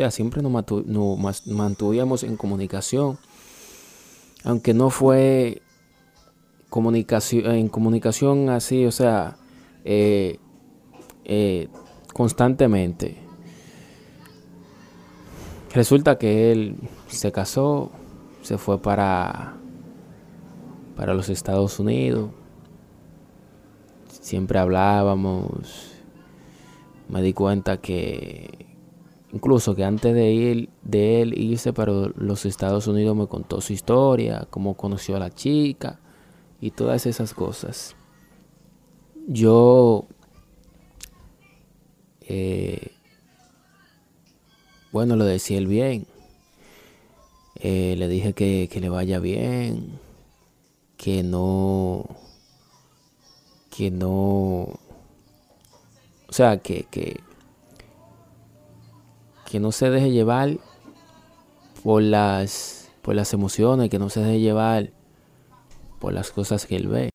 sea, siempre nos, mantuvimos en comunicación. Aunque no fue comunicación, en comunicación así, o sea, eh, eh, constantemente. Resulta que él se casó, se fue para, para los Estados Unidos. Siempre hablábamos. Me di cuenta que incluso que antes de ir de él irse para los Estados Unidos me contó su historia, cómo conoció a la chica y todas esas cosas. Yo eh, bueno, lo decía él bien. Eh, le dije que, le vaya bien, que no, que no, o sea, que, que, que no se deje llevar por las, por las emociones, que no se deje llevar por las cosas que él ve.